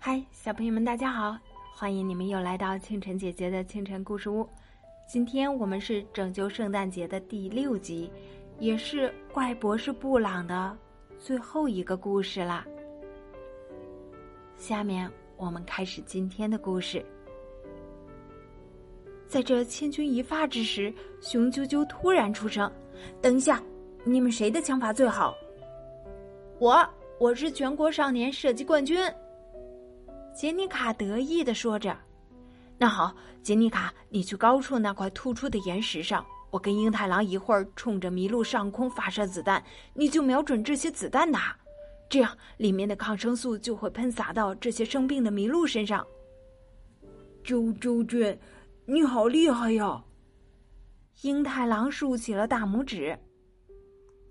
嗨，小朋友们，大家好！欢迎你们又来到清晨姐姐的清晨故事屋。今天我们是拯救圣诞节的第六集，也是怪博士布朗的最后一个故事啦。下面我们开始今天的故事。在这千钧一发之时，熊赳赳突然出声：“等一下，你们谁的枪法最好？”“我，我是全国少年射击冠军。”杰尼卡得意的说着：“那好，杰尼卡，你去高处那块突出的岩石上，我跟英太郎一会儿冲着麋鹿上空发射子弹，你就瞄准这些子弹打，这样里面的抗生素就会喷洒到这些生病的麋鹿身上。”周周君。你好厉害呀！英太郎竖起了大拇指。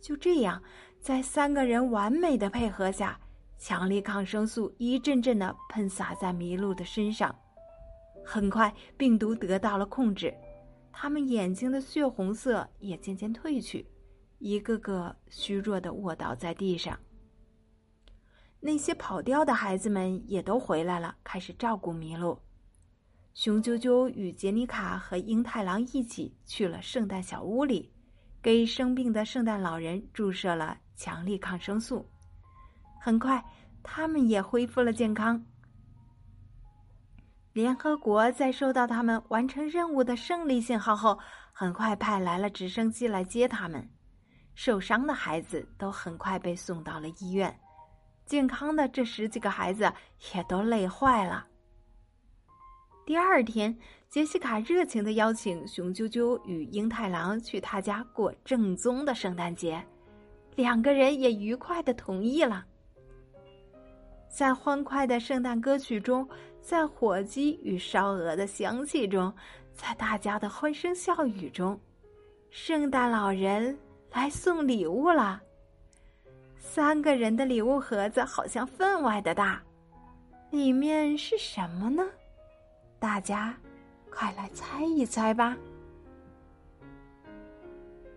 就这样，在三个人完美的配合下，强力抗生素一阵阵的喷洒在麋鹿的身上。很快，病毒得到了控制，他们眼睛的血红色也渐渐褪去，一个个虚弱的卧倒在地上。那些跑掉的孩子们也都回来了，开始照顾麋鹿。熊赳赳与杰尼卡和英太郎一起去了圣诞小屋里，给生病的圣诞老人注射了强力抗生素。很快，他们也恢复了健康。联合国在收到他们完成任务的胜利信号后，很快派来了直升机来接他们。受伤的孩子都很快被送到了医院，健康的这十几个孩子也都累坏了。第二天，杰西卡热情的邀请熊赳赳与英太郎去他家过正宗的圣诞节，两个人也愉快的同意了。在欢快的圣诞歌曲中，在火鸡与烧鹅的香气中，在大家的欢声笑语中，圣诞老人来送礼物了。三个人的礼物盒子好像分外的大，里面是什么呢？大家，快来猜一猜吧！